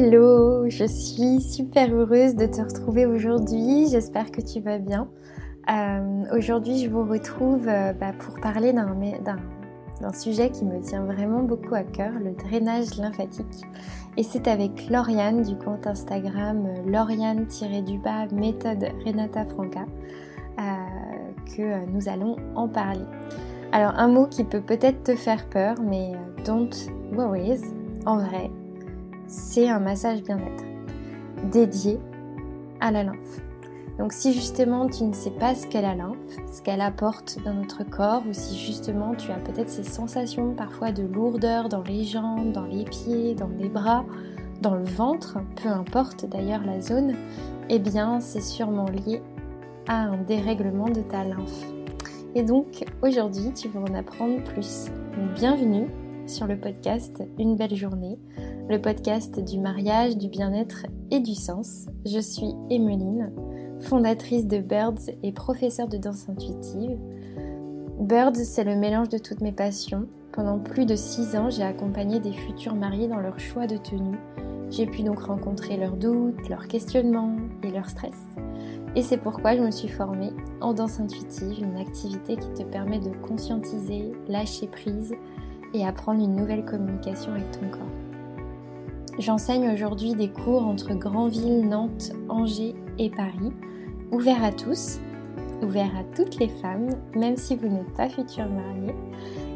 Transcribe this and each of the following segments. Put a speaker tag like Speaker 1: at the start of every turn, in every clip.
Speaker 1: Hello, je suis super heureuse de te retrouver aujourd'hui. J'espère que tu vas bien. Euh, aujourd'hui, je vous retrouve euh, bah, pour parler d'un sujet qui me tient vraiment beaucoup à cœur, le drainage lymphatique. Et c'est avec Lauriane du compte Instagram euh, Lauriane-du-bas méthode Renata Franca que nous allons en parler. Alors un mot qui peut peut-être te faire peur, mais don't worry, en vrai, c'est un massage bien-être dédié à la lymphe. Donc si justement tu ne sais pas ce qu'est la lymphe, ce qu'elle apporte dans notre corps, ou si justement tu as peut-être ces sensations parfois de lourdeur dans les jambes, dans les pieds, dans les bras, dans le ventre, peu importe d'ailleurs la zone, eh bien c'est sûrement lié à un dérèglement de ta lymphe. Et donc aujourd'hui tu vas en apprendre plus. bienvenue sur le podcast Une belle journée, le podcast du mariage, du bien-être et du sens. Je suis Emeline, fondatrice de Birds et professeure de danse intuitive. Birds, c'est le mélange de toutes mes passions. Pendant plus de six ans, j'ai accompagné des futurs mariés dans leur choix de tenue. J'ai pu donc rencontrer leurs doutes, leurs questionnements et leur stress. Et c'est pourquoi je me suis formée en danse intuitive, une activité qui te permet de conscientiser, lâcher prise et apprendre une nouvelle communication avec ton corps. J'enseigne aujourd'hui des cours entre Granville, Nantes, Angers et Paris, ouverts à tous, ouverts à toutes les femmes, même si vous n'êtes pas futur marié,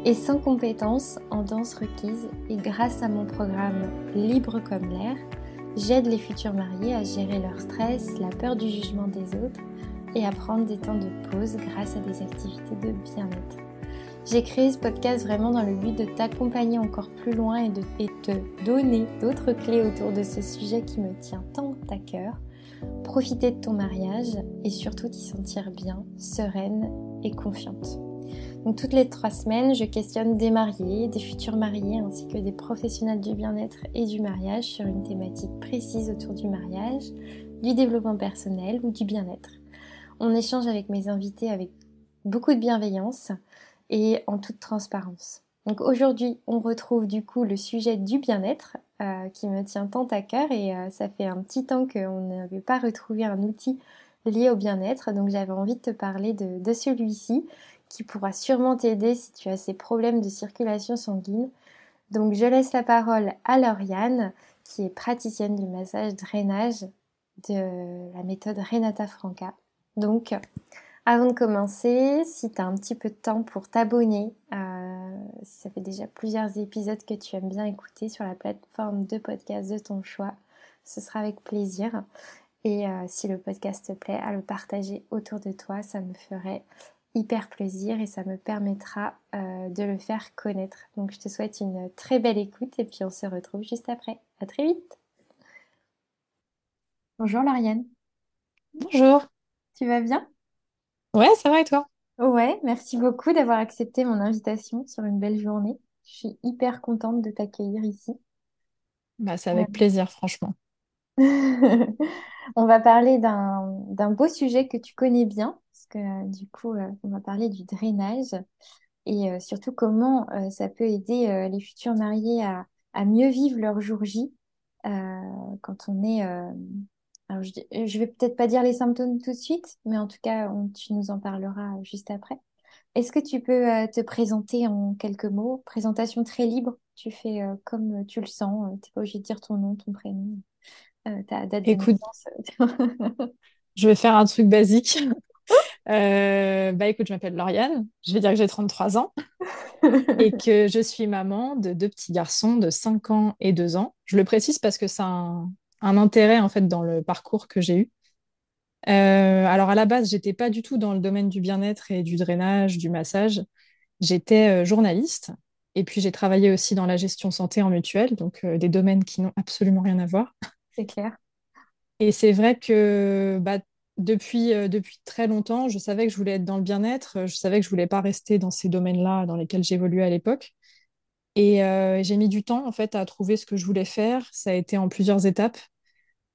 Speaker 1: et sans compétences en danse requise. Et grâce à mon programme Libre comme l'air, j'aide les futurs mariés à gérer leur stress, la peur du jugement des autres et à prendre des temps de pause grâce à des activités de bien-être. J'ai créé ce podcast vraiment dans le but de t'accompagner encore plus loin et de te donner d'autres clés autour de ce sujet qui me tient tant à cœur. Profiter de ton mariage et surtout t'y sentir bien, sereine et confiante. Donc toutes les trois semaines, je questionne des mariés, des futurs mariés ainsi que des professionnels du bien-être et du mariage sur une thématique précise autour du mariage, du développement personnel ou du bien-être. On échange avec mes invités avec beaucoup de bienveillance et en toute transparence. Donc aujourd'hui, on retrouve du coup le sujet du bien-être euh, qui me tient tant à cœur et euh, ça fait un petit temps qu'on n'avait pas retrouvé un outil lié au bien-être. Donc j'avais envie de te parler de, de celui-ci qui pourra sûrement t'aider si tu as ces problèmes de circulation sanguine. Donc je laisse la parole à Lauriane qui est praticienne du massage drainage de la méthode Renata Franca. Donc avant de commencer, si tu as un petit peu de temps pour t'abonner, euh, si ça fait déjà plusieurs épisodes que tu aimes bien écouter sur la plateforme de podcast de ton choix, ce sera avec plaisir. Et euh, si le podcast te plaît, à le partager autour de toi, ça me ferait hyper plaisir et ça me permettra euh, de le faire connaître. Donc je te souhaite une très belle écoute et puis on se retrouve juste après. À très vite. Bonjour Lauriane.
Speaker 2: Bonjour.
Speaker 1: Tu vas bien?
Speaker 2: Ouais, ça va et toi?
Speaker 1: Ouais, merci beaucoup d'avoir accepté mon invitation sur une belle journée. Je suis hyper contente de t'accueillir ici.
Speaker 2: Bah, c'est avec plaisir, franchement.
Speaker 1: On va parler d'un d'un beau sujet que tu connais bien, parce que euh, du coup, euh, on va parler du drainage et euh, surtout comment ça peut aider les futurs mariés à, à mieux vivre leur jour J quand on est alors, je, je vais peut-être pas dire les symptômes tout de suite, mais en tout cas, tu nous en parleras juste après. Est-ce que tu peux euh, te présenter en quelques mots? Présentation très libre, tu fais euh, comme tu le sens, tu n'es pas obligé de dire ton nom, ton prénom, euh, ta date de
Speaker 2: Écoute,
Speaker 1: naissance.
Speaker 2: je vais faire un truc basique. bah écoute, je m'appelle Lauriane, je vais dire que j'ai 33 ans et que je suis maman de deux petits garçons de 5 ans et 2 ans. Je le précise parce que c'est un, un intérêt en fait dans le parcours que j'ai eu. Euh, alors à la base, j'étais pas du tout dans le domaine du bien-être et du drainage, du massage. J'étais euh, journaliste et puis j'ai travaillé aussi dans la gestion santé en mutuelle, donc euh, des domaines qui n'ont absolument rien à voir.
Speaker 1: C'est clair.
Speaker 2: Et c'est vrai que bah, depuis, depuis très longtemps, je savais que je voulais être dans le bien-être, je savais que je voulais pas rester dans ces domaines-là dans lesquels j'évoluais à l'époque. Et j'ai mis du temps en fait à trouver ce que je voulais faire. Ça a été en plusieurs étapes.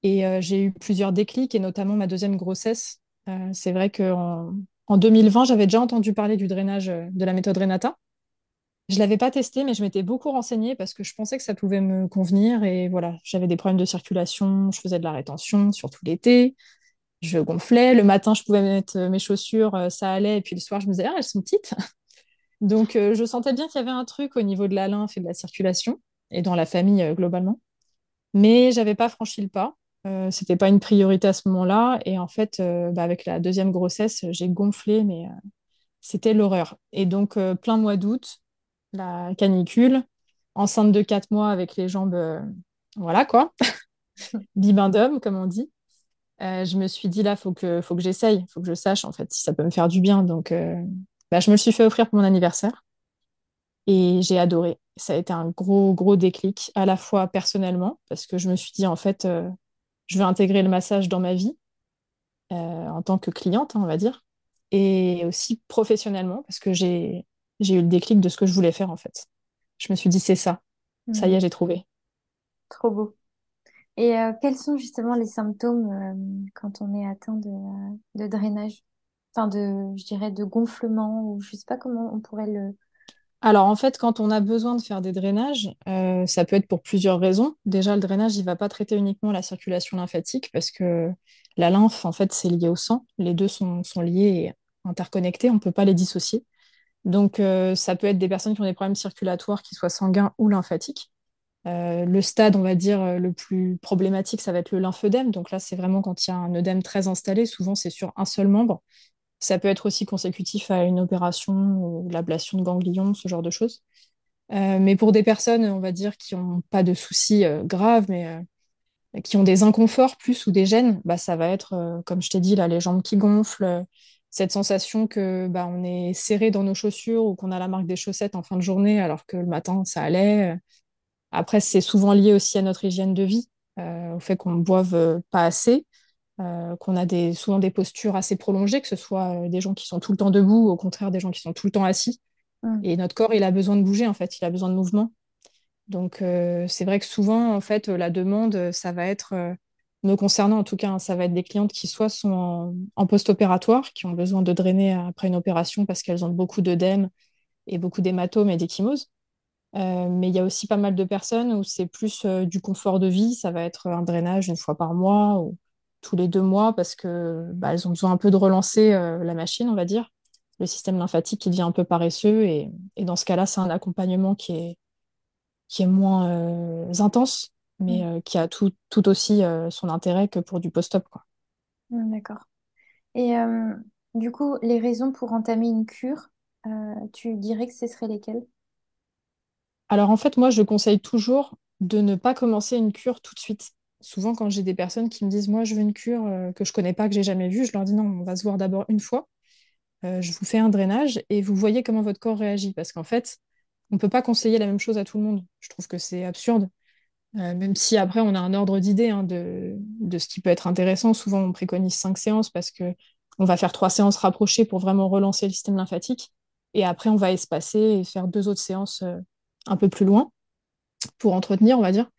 Speaker 2: Et euh, j'ai eu plusieurs déclics, et notamment ma deuxième grossesse. Euh, c'est vrai qu'en en 2020, j'avais déjà entendu parler du drainage, euh, de la méthode Renata. Je l'avais pas testé, mais je m'étais beaucoup renseignée parce que je pensais que ça pouvait me convenir. Et voilà, j'avais des problèmes de circulation, je faisais de la rétention, surtout l'été. Je gonflais. Le matin, je pouvais mettre mes chaussures, ça allait. Et puis le soir, je me disais, ah, elles sont petites. Donc, je sentais bien qu'il y avait un truc au niveau de la lymphe et de la circulation, et dans la famille globalement. Mais j'avais pas franchi le pas. Euh, c'était pas une priorité à ce moment-là. Et en fait, euh, bah, avec la deuxième grossesse, j'ai gonflé, mais euh, c'était l'horreur. Et donc, plein mois d'août, la canicule, enceinte de quatre mois avec les jambes, voilà quoi, bibendum, comme on dit. Je me suis dit là, faut que, faut que j'essaye, faut que je sache en fait si ça peut me faire du bien. Donc, bah, je me le suis fait offrir pour mon anniversaire et j'ai adoré. Ça a été un gros, gros déclic, à la fois personnellement, parce que je me suis dit en fait, je veux intégrer le massage dans ma vie euh, en tant que cliente, hein, on va dire, et aussi professionnellement, parce que j'ai, eu le déclic de ce que je voulais faire en fait. Je me suis dit, c'est ça, ça y
Speaker 1: Mhm.
Speaker 2: est, j'ai trouvé.
Speaker 1: Trop beau. Et euh, quels sont justement les symptômes euh, quand on est atteint de, de drainage? Enfin, de, je dirais, de gonflement, ou je sais pas comment on pourrait le...
Speaker 2: Alors en fait, quand on a besoin de faire des drainages, euh, ça peut être pour plusieurs raisons. Déjà, le drainage, il va pas traiter uniquement la circulation lymphatique parce que la lymphe, en fait, c'est lié au sang. Les deux sont, liés et interconnectés, on ne peut pas les dissocier. Donc euh, ça peut être des personnes qui ont des problèmes circulatoires, qui soient sanguins ou lymphatiques. Euh, le stade, on va dire, le plus problématique, ça va être le lymphœdème. Donc là, c'est vraiment quand il y a un œdème très installé, souvent c'est sur un seul membre. Ça peut être aussi consécutif à une opération ou l'ablation de ganglions, ce genre de choses. Euh, mais pour des personnes, on va dire, qui n'ont pas de soucis euh, graves, mais euh, qui ont des inconforts plus ou des gènes, bah, ça va être, comme je t'ai dit, là, les jambes qui gonflent, cette sensation que bah, on est serré dans nos chaussures ou qu'on a la marque des chaussettes en fin de journée, alors que le matin, ça allait. Après, c'est souvent lié aussi à notre hygiène de vie, au fait qu'on ne boive pas assez, euh, qu'on a des, souvent des postures assez prolongées, que ce soit euh, des gens qui sont tout le temps debout, ou au contraire des gens qui sont tout le temps assis.
Speaker 1: Mhm.
Speaker 2: Et notre corps, il a besoin de bouger, en fait, il a besoin de mouvement. Donc, euh, c'est vrai que souvent, en fait, la demande, ça va être, euh, concernant en tout cas, hein, ça va être des clientes qui soit sont en, en post-opératoire, qui ont besoin de drainer après une opération parce qu'elles ont beaucoup d'œdèmes et beaucoup d'hématomes et d'échymoses. Euh, mais il y a aussi pas mal de personnes où c'est plus euh, du confort de vie, ça va être un drainage une fois par mois ou tous les deux mois parce que bah, elles ont besoin un peu de relancer euh, la machine, on va dire, le système lymphatique qui devient un peu paresseux et, et dans ce cas-là, c'est un accompagnement qui est, qui est moins euh, intense, mais
Speaker 1: Mhm.
Speaker 2: euh, qui a tout, tout aussi son intérêt que pour du post-op.
Speaker 1: Mhm, D'accord. Et du coup, les raisons pour entamer une cure, tu dirais que ce seraient lesquelles?
Speaker 2: Alors en fait, moi, je conseille toujours de ne pas commencer une cure tout de suite. Souvent, quand j'ai des personnes qui me disent, moi, je veux une cure euh, que je connais pas, que j'ai jamais vue, je leur dis non, on va se voir d'abord une fois. Euh, je vous fais un drainage et vous voyez comment votre corps réagit. Parce qu'en fait, on peut pas conseiller la même chose à tout le monde. Je trouve que c'est absurde. Euh, même si après, on a un ordre d'idée hein, de, de ce qui peut être intéressant. Souvent, on préconise cinq séances parce que on va faire trois séances rapprochées pour vraiment relancer le système lymphatique. Et après, on va espacer et faire deux autres séances un peu plus loin pour entretenir, on va dire.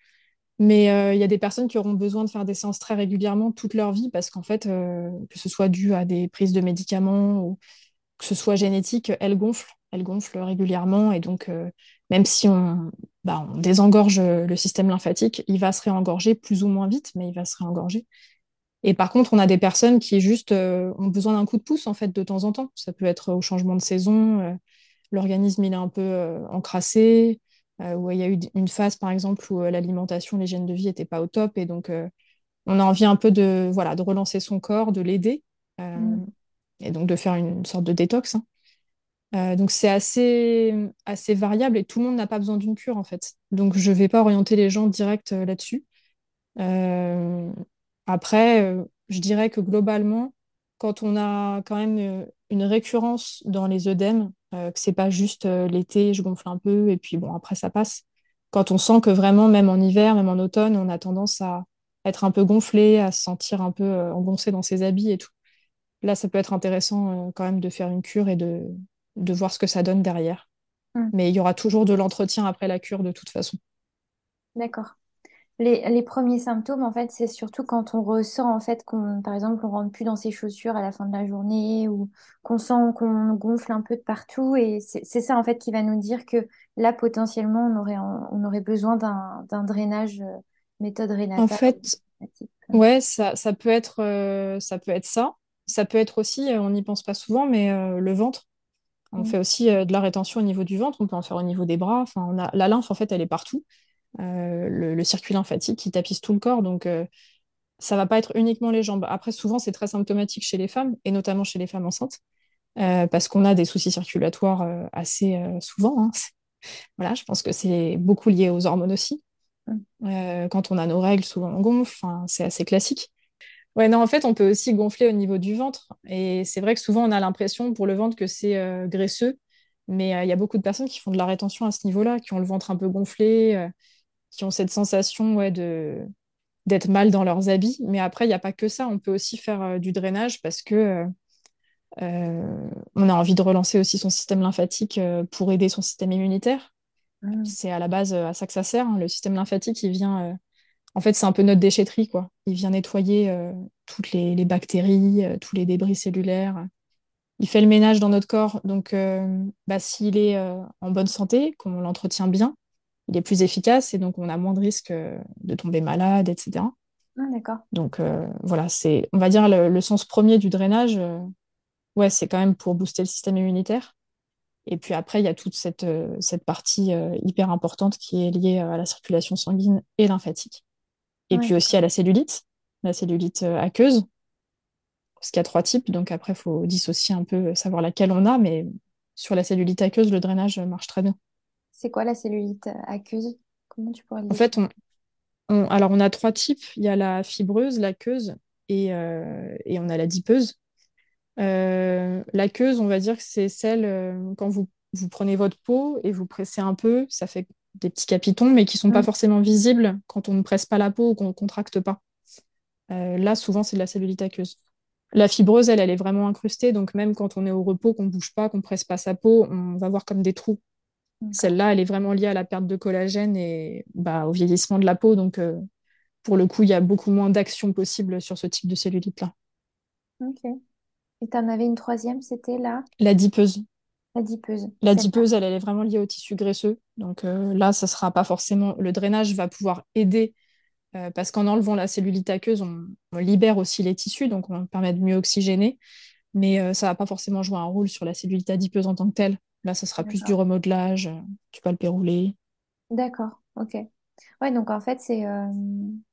Speaker 2: Mais euh, il y a des personnes qui auront besoin de faire des séances très régulièrement toute leur vie parce qu'en fait, euh, que ce soit dû à des prises de médicaments ou que ce soit génétique, elles gonflent, elles gonflent régulièrement. Et donc, euh, même si on, bah, on désengorge le système lymphatique, il va se réengorger plus ou moins vite, mais il va se réengorger. Et par contre, on a des personnes qui juste ont besoin d'un coup de pouce en fait de temps en temps. Ça peut être au changement de saison, l'organisme il est un peu encrassé, où il y a eu une phase par exemple où euh, l'alimentation, l'hygiène de vie n'était pas au top, et donc euh, on a envie un peu de voilà de relancer son corps, de l'aider, euh,
Speaker 1: Mhm.
Speaker 2: et donc de faire une sorte de détox. hein. Euh, donc c'est assez assez variable et tout le monde n'a pas besoin d'une cure en fait. Donc je vais pas orienter les gens direct euh, là-dessus. Euh, après, euh, je dirais que globalement, quand on a quand même euh, une récurrence dans les œdèmes, euh, que c'est pas juste euh, l'été, je gonfle un peu et puis bon, après ça passe. Quand on sent que vraiment, même en hiver, même en automne, on a tendance à être un peu gonflé, à se sentir un peu euh, engoncé dans ses habits et tout. Là, ça peut être intéressant quand même de faire une cure et de, de voir ce que ça donne derrière.
Speaker 1: Mhm.
Speaker 2: Mais il y aura toujours de l'entretien après la cure de toute façon.
Speaker 1: D'accord. Les, les premiers symptômes, en fait, c'est surtout quand on ressent, en fait, qu'on, par exemple, on rentre plus dans ses chaussures à la fin de la journée ou qu'on sent qu'on gonfle un peu de partout. Et c'est ça, en fait, qui va nous dire que là, potentiellement, on aurait, on aurait besoin d'un drainage, euh, méthode
Speaker 2: En
Speaker 1: Renata. ou
Speaker 2: fait, ouais, ça, ça peut être, euh, ça peut être ça. Ça peut être aussi, euh, on n'y pense pas souvent, mais euh, le ventre. On
Speaker 1: Mm.
Speaker 2: fait aussi euh, de la rétention au niveau du ventre, on peut en faire au niveau des bras. Enfin, on a, la lymphe, en fait, elle est partout. Euh, le, le circuit lymphatique qui tapisse tout le corps. Donc, euh, ça va pas être uniquement les jambes. Après, souvent, c'est très symptomatique chez les femmes, et notamment chez les femmes enceintes, euh, parce qu'on a des soucis circulatoires euh, assez euh, souvent. hein. Voilà, je pense que c'est beaucoup lié aux hormones aussi.
Speaker 1: Mm.
Speaker 2: Quand on a nos règles, souvent on gonfle, enfin, c'est assez classique. Ouais, non, en fait, on peut aussi gonfler au niveau du ventre. Et c'est vrai que souvent, on a l'impression pour le ventre que c'est graisseux. Mais il y a beaucoup de personnes qui font de la rétention à ce niveau-là, qui ont le ventre un peu gonflé, qui ont cette sensation ouais, de, d'être mal dans leurs habits. Mais après, il n'y a pas que ça. On peut aussi faire euh, du drainage parce que euh, euh, on a envie de relancer aussi son système lymphatique euh, pour aider son système immunitaire.
Speaker 1: Mm.
Speaker 2: C'est à la base à ça que ça sert. hein. Le système lymphatique, il vient. En fait, c'est un peu notre déchetterie, quoi. Il vient nettoyer toutes les, les bactéries, tous les débris cellulaires. Il fait le ménage dans notre corps. Donc, bah, s'il est en bonne santé, qu'on l'entretient bien, il est plus efficace et donc on a moins de risques euh, de tomber malade, etc.
Speaker 1: Ah, d'accord.
Speaker 2: Donc, euh, voilà, c'est, on va dire, le, le sens premier du drainage. euh, ouais, c'est quand même pour booster le système immunitaire. Et puis après, il y a toute cette, euh, cette partie hyper importante qui est liée à la circulation sanguine et lymphatique. Et
Speaker 1: Ouais,
Speaker 2: puis aussi à la cellulite, la cellulite aqueuse, parce qu'il y a trois types. Donc après, il faut dissocier un peu, savoir laquelle on a. Mais sur la cellulite aqueuse, le drainage marche très bien.
Speaker 1: C'est quoi la cellulite aqueuse? Comment tu pourrais le
Speaker 2: En fait, on, on- alors on a trois types. Il y a la fibreuse, l'aqueuse et, euh, et on a la dipeuse. Euh, l'aqueuse, on va dire que c'est celle, euh, quand vous, vous prenez votre peau et vous pressez un peu, ça fait des petits capitons, mais qui sont pas
Speaker 1: Mm.
Speaker 2: forcément visibles quand on ne presse pas la peau ou qu'on ne contracte pas. Là, souvent, c'est de la cellulite aqueuse. La fibreuse, elle, elle est vraiment incrustée, donc même quand on est au repos, qu'on bouge pas, qu'on presse pas sa peau, on va voir comme des trous. Celle-là, elle est vraiment liée à la perte de collagène et bah, au vieillissement de la peau, donc euh, pour le coup, il y a beaucoup moins d'action possible sur ce type de cellulite-là.
Speaker 1: Ok. Et tu en avais une troisième, c'était la?
Speaker 2: La dipeuse. La dipeuse, elle, elle est vraiment liée au tissu graisseux. Donc euh, là, ça sera pas forcément. Le drainage va pouvoir aider euh, parce qu'en enlevant la cellulite aqueuse, on, on libère aussi les tissus, donc on permet de mieux oxygéner. Mais euh, ça va pas forcément jouer un rôle sur la cellulite adipeuse en tant que telle. Là, ça sera plus du remodelage, euh, du palpé roulé.
Speaker 1: D'accord. Ok. Ouais, donc en fait, c'est euh,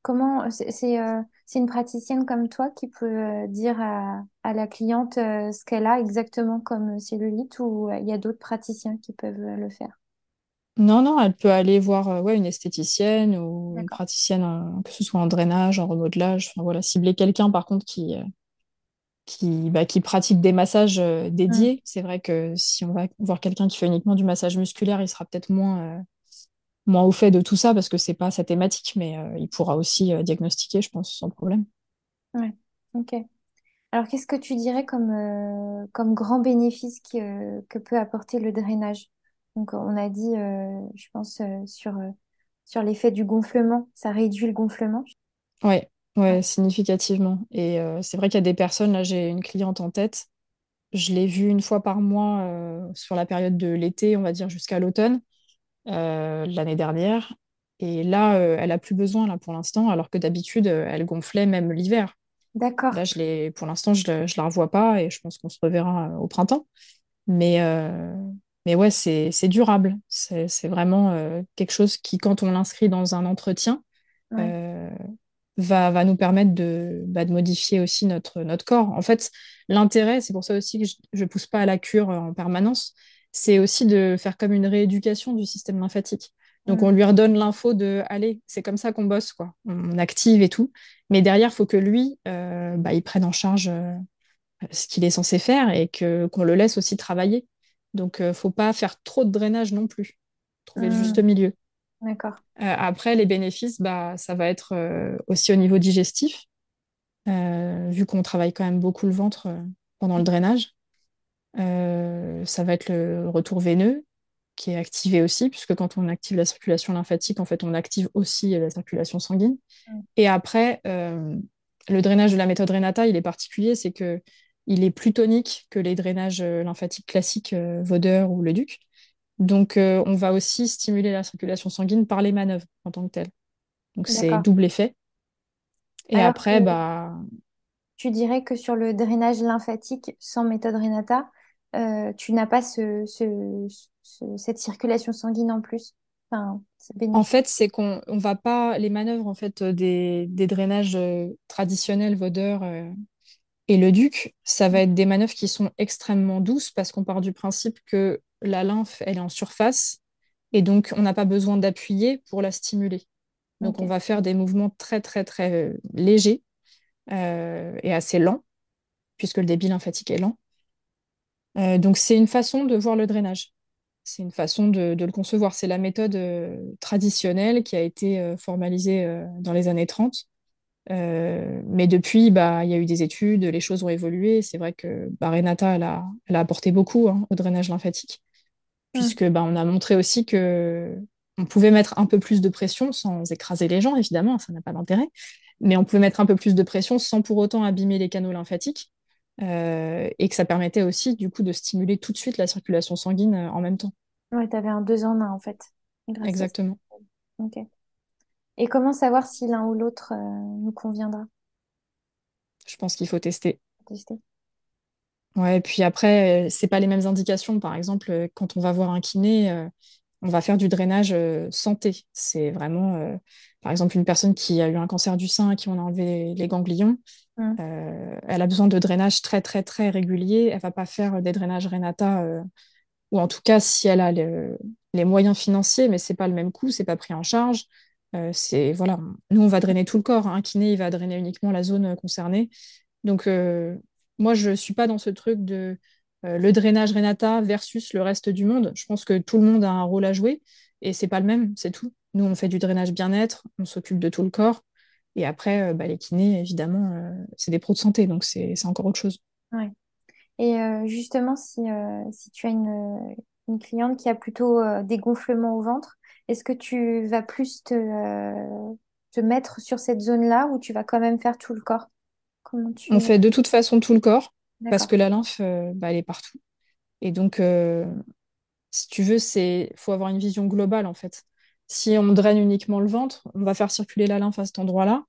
Speaker 1: comment c'est euh, une praticienne comme toi qui peut euh, dire à, à la cliente ce qu'elle a exactement comme cellulite ou il y a d'autres praticiens qui peuvent le faire?
Speaker 2: Non, non, elle peut aller voir ouais, une esthéticienne ou une praticienne, en- que ce soit en drainage, en remodelage. Enfin, voilà, cibler quelqu'un, par contre, qui, qui, bah, qui pratique des massages euh, dédiés. C'est vrai que si on va voir quelqu'un qui fait uniquement du massage musculaire, il sera peut-être moins, euh, moins au fait de tout ça parce que c'est pas sa thématique, mais euh, il pourra aussi diagnostiquer, je pense, sans problème.
Speaker 1: Ouais. Ok. Alors, qu'est-ce que tu dirais comme, comme grand bénéfice que, que peut apporter le drainage? Donc, on a dit, je pense, sur, sur l'effet du gonflement, ça réduit le gonflement.
Speaker 2: Ouais, ouais, significativement. Et euh, c'est vrai qu'il y a des personnes, là, j'ai une cliente en tête, je l'ai vue une fois par mois euh, sur la période de l'été, on va dire jusqu'à l'automne, euh, l'année dernière. Et là, euh, elle a plus besoin, là, pour l'instant, alors que d'habitude, euh, elle gonflait même l'hiver.
Speaker 1: D'accord.
Speaker 2: Là, je l'ai, pour l'instant, je ne la revois pas et je pense qu'on se reverra euh, au printemps. Mais, euh, mais ouais, c'est, c'est durable. C'est, c'est vraiment euh, quelque chose qui, quand on l'inscrit dans un entretien,
Speaker 1: Ouais.
Speaker 2: euh, va, va nous permettre de, bah, de modifier aussi notre, notre corps. En fait, l'intérêt, c'est pour ça aussi que je ne pousse pas à la cure en permanence, c'est aussi de faire comme une rééducation du système lymphatique. Donc, on
Speaker 1: Mm.
Speaker 2: lui redonne l'info de, allez, c'est comme ça qu'on bosse, quoi. On active et tout. Mais derrière, il faut que lui, euh, bah, il prenne en charge euh, ce qu'il est censé faire et que qu'on le laisse aussi travailler. Donc, euh, faut pas faire trop de drainage non plus. Trouver le juste
Speaker 1: Mm.
Speaker 2: milieu.
Speaker 1: D'accord.
Speaker 2: Euh, après, les bénéfices, bah, ça va être euh, aussi au niveau digestif, euh, vu qu'on travaille quand même beaucoup le ventre pendant le drainage. Ça va être le retour veineux. qui est activé aussi, puisque quand on active la circulation lymphatique, en fait, on active aussi la circulation sanguine.
Speaker 1: Mm.
Speaker 2: Et après, le drainage de la méthode Renata, il est particulier, c'est que il est plus tonique que les drainages lymphatiques classiques Voder ou le Duc. Donc, euh, on va aussi stimuler la circulation sanguine par les manœuvres en tant que telles. Donc, c'est double effet. Et
Speaker 1: Alors
Speaker 2: après, bah,
Speaker 1: tu dirais que sur le drainage lymphatique sans méthode Renata, euh, tu n'as pas ce, ce- ce- cette circulation sanguine en plus? Enfin,
Speaker 2: En fait, c'est qu'on on va pas les manœuvres en fait euh, des, des drainages traditionnels Vaudeur euh, et le Duc, ça va être des manœuvres qui sont extrêmement douces parce qu'on part du principe que la lymphe, elle est en surface et donc on n'a pas besoin d'appuyer pour la stimuler. Donc on va faire des mouvements très très très euh, légers euh, et assez lents puisque le débit lymphatique est lent. Euh, donc c'est une façon de voir le drainage. C'est une façon de, de le concevoir. C'est la méthode euh, traditionnelle qui a été formalisée dans les années 30. Euh, mais depuis, bah, il y a eu des études, les choses ont évolué. C'est vrai que bah, Renata, elle a, elle a apporté beaucoup hein, au drainage lymphatique. Puisque bah, on a montré aussi que on pouvait mettre un peu plus de pression sans écraser les gens, évidemment, ça n'a pas d'intérêt, mais on pouvait mettre un peu plus de pression sans pour autant abîmer les canaux lymphatiques, euh, et que ça permettait aussi du coup de stimuler tout de suite la circulation sanguine euh, en même temps.
Speaker 1: Ouais, tu avais un deux en un en fait, à.
Speaker 2: Exactement.
Speaker 1: Ok. Et comment savoir si l'un ou l'autre euh, nous conviendra?
Speaker 2: Je pense qu'il faut tester.
Speaker 1: Tester.
Speaker 2: Ouais, et puis après, euh, c'est pas les mêmes indications. Par exemple, euh, quand on va voir un kiné, euh, on va faire du drainage santé. C'est vraiment, euh, par exemple, une personne qui a eu un cancer du sein, à qui on a enlevé les, ganglions, euh, elle a besoin de drainage très, très, très régulier. Elle va pas faire des drainages Renata, euh, ou en tout cas, si elle a le- les moyens financiers, mais c'est pas le même coût, c'est pas pris en charge. C'est, voilà, nous, on va drainer tout le corps. hein. Un kiné, il va drainer uniquement la zone concernée. Donc, moi, je ne suis pas dans ce truc de euh, le drainage Renata versus le reste du monde. Je pense que tout le monde a un rôle à jouer et c'est pas le même, c'est tout. Nous, on fait du drainage bien-être, on s'occupe de tout le corps. Et après, euh, bah, les kinés, évidemment, euh, c'est des pros de santé, donc c'est encore autre chose.
Speaker 1: Ouais. Et justement, si, si tu as une, une cliente qui a plutôt des gonflements au ventre, est-ce que tu vas plus te, te mettre sur cette zone-là ou tu vas quand même faire tout le corps? Comment
Speaker 2: On fait de toute façon tout le corps parce que la lymphe, euh, bah, elle est partout. Et donc, euh, si tu veux, c'est faut avoir une vision globale en fait. Si on draine uniquement le ventre, on va faire circuler la lymphe à cet endroit-là.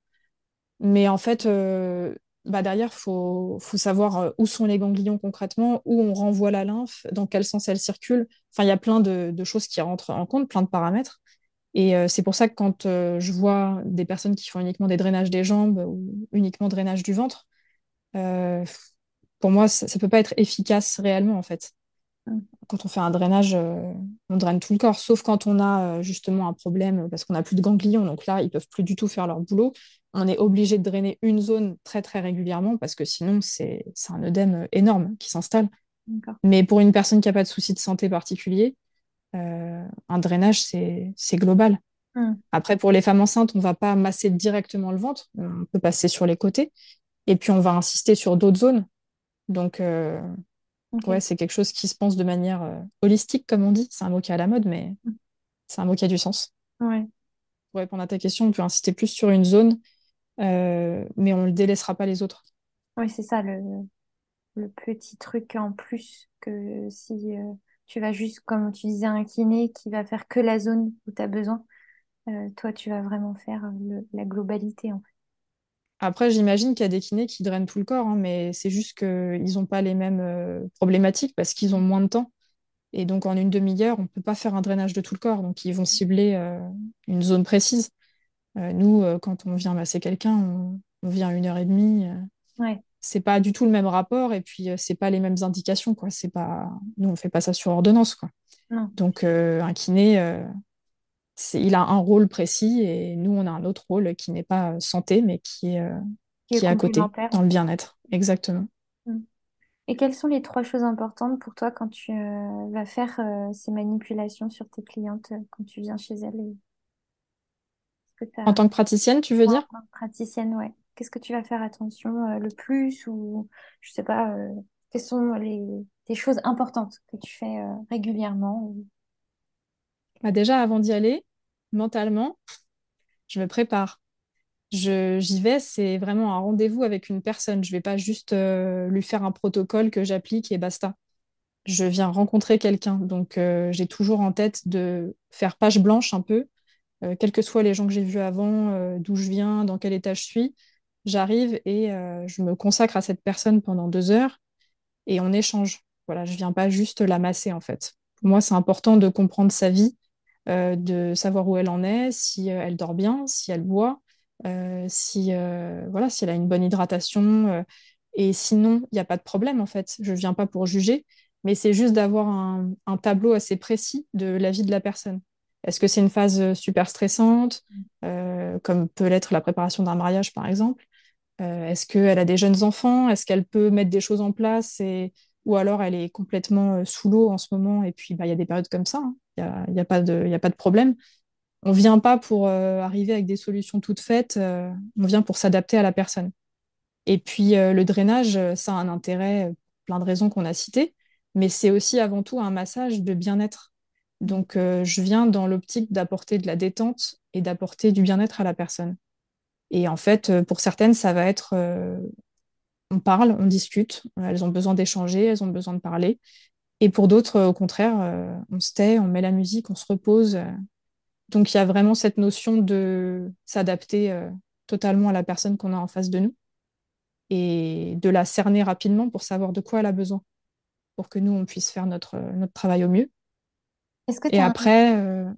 Speaker 2: Mais en fait, euh, bah derrière, il faut, faut savoir où sont les ganglions concrètement, où on renvoie la lymphe, dans quel sens elle circule. Enfin, il y a plein de, de choses qui rentrent en compte, plein de paramètres. Et euh, c'est pour ça que quand euh, je vois des personnes qui font uniquement des drainages des jambes ou uniquement drainage du ventre, euh, pour moi, ça ne peut pas être efficace réellement, en fait. Quand on fait un drainage, on draine tout le corps, sauf quand on a justement un problème parce qu'on n'a plus de ganglions. Donc là, ils peuvent plus du tout faire leur boulot. On est obligé de drainer une zone très, très régulièrement parce que sinon, c'est un œdème énorme qui s'installe. Mais pour une personne qui n'a pas de souci de santé particulier, un drainage, c'est global.
Speaker 1: Mm.
Speaker 2: Après, pour les femmes enceintes, on ne va pas masser directement le ventre. On peut passer sur les côtés. Et puis, on va insister sur d'autres zones. Donc, euh, ouais, c'est quelque chose qui se pense de manière euh, holistique, comme on dit. C'est un mot qui est à la mode, mais c'est un mot qui a du sens.
Speaker 1: Ouais.
Speaker 2: Pour répondre à ta question, on peut insister plus sur une zone, euh, mais on ne délaissera pas les autres.
Speaker 1: Ouais, c'est ça le, le petit truc en plus que si euh, tu vas juste, comme tu disais, un kiné qui va faire que la zone où tu as besoin, euh, toi, tu vas vraiment faire euh, le- la globalité en fait.
Speaker 2: Après, j'imagine qu'il y a des kinés qui drainent tout le corps, hein, mais c'est juste qu'ils n'ont pas les mêmes euh, problématiques parce qu'ils ont moins de temps. Et donc, en une demi-heure, on ne peut pas faire un drainage de tout le corps. Donc, ils vont cibler euh, une zone précise. Nous, quand on vient masser quelqu'un, on, on vient une heure et demie.
Speaker 1: Ouais,
Speaker 2: c'est pas du tout le même rapport et puis euh, c'est pas les mêmes indications, quoi. C'est pas... Nous, on fait pas ça sur ordonnance, quoi.
Speaker 1: non,
Speaker 2: Donc, euh, un kiné, euh, il a un rôle précis et nous, on a un autre rôle qui n'est pas santé, mais qui est, euh,
Speaker 1: qui est
Speaker 2: qui est à côté, dans
Speaker 1: en
Speaker 2: le bien-être. Exactement.
Speaker 1: Mm. Et quelles sont les trois choses importantes pour toi quand tu vas faire ces manipulations sur tes clientes quand tu viens chez elles et que
Speaker 2: En tant que praticienne, tu veux dire?
Speaker 1: praticienne, ouais. Qu'est-ce que tu vas faire attention euh, le plus ou je sais pas, euh, quelles sont les, choses importantes que tu fais euh, régulièrement
Speaker 2: Bah, déjà, avant d'y aller, mentalement, je me prépare. J'y vais, c'est vraiment un rendez-vous avec une personne. Je vais pas juste lui faire un protocole que j'applique et basta. Je viens rencontrer quelqu'un. Donc, j'ai toujours en tête de faire page blanche un peu, quels que soient les gens que j'ai vus avant, d'où je viens, dans quel état je suis. J'arrive et je me consacre à cette personne pendant deux heures et on échange. Voilà, je viens pas juste la masser en fait. Pour moi, c'est important de comprendre sa vie, euh, de savoir où elle en est, si euh, elle dort bien, si elle boit, euh, si euh, voilà, si elle a une bonne hydratation. euh, et sinon, il n'y a pas de problème en fait. Je viens pas pour juger, mais c'est juste d'avoir un, un tableau assez précis de la vie de la personne. Est-ce que c'est une phase euh, super stressante, euh, comme peut l'être la préparation d'un mariage par exemple? Euh, est-ce qu'elle a des jeunes enfants? Est-ce qu'elle peut mettre des choses en place ou alors elle est complètement euh, sous l'eau en ce moment et puis bah, il y a des périodes comme ça, hein. Il n'y a, y a pas de, problème. On ne vient pas pour euh, arriver avec des solutions toutes faites, on vient pour s'adapter à la personne. Et puis le drainage, ça a un intérêt, plein de raisons qu'on a citées, mais c'est aussi avant tout un massage de bien-être. Donc je viens dans l'optique d'apporter de la détente et d'apporter du bien-être à la personne. Et en fait, euh, pour certaines, ça va être euh, on parle, on discute, elles ont besoin d'échanger, elles ont besoin de parler. Et pour d'autres, euh, au contraire, euh, on se tait, on met la musique, on se repose. euh. Donc il y a vraiment cette notion de s'adapter euh, totalement à la personne qu'on a en face de nous et de la cerner rapidement pour savoir de quoi elle a besoin, pour que nous, on puisse faire notre, euh, notre travail au mieux.
Speaker 1: Est-ce que tu
Speaker 2: Et après, euh,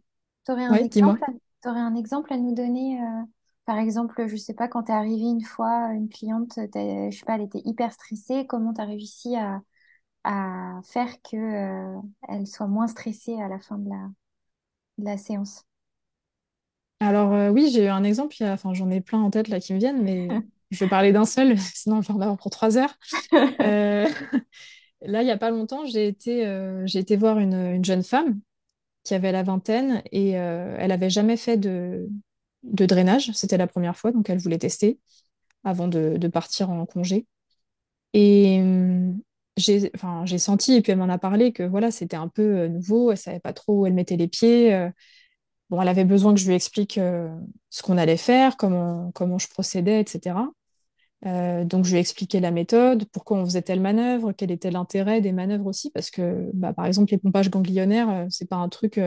Speaker 1: aurais un
Speaker 2: ouais,
Speaker 1: exemple, à- t'aurais un exemple à nous donner euh, Par exemple, je sais pas, quand tu es arrivée une fois, une cliente, je sais pas, elle était hyper stressée, comment tu as réussi à, à faire que, euh, elle soit moins stressée à la fin de la, de la séance?
Speaker 2: Alors euh, oui, j'ai eu un exemple, il y a- enfin, j'en ai plein en tête là qui me viennent, mais je vais parler d'un seul, sinon je vais en avoir pour trois heures. Euh, Là, il n'y a pas longtemps, j'ai été, euh, j'ai été voir une, une jeune femme qui avait la vingtaine et elle n'avait jamais fait de, de drainage. C'était la première fois, donc elle voulait tester avant de, partir en congé. Et hum, j'ai, enfin, senti, et puis elle m'en a parlé, que voilà, c'était un peu euh, nouveau, elle savait pas trop où elle mettait les pieds. euh. bon, elle avait besoin que je lui explique euh, ce qu'on allait faire, comment, comment je procédais, etc. Donc, je lui ai expliqué la méthode, pourquoi on faisait telle manœuvre, quel était l'intérêt des manœuvres aussi, parce que, bah, par exemple, les pompages ganglionnaires, c'est pas un truc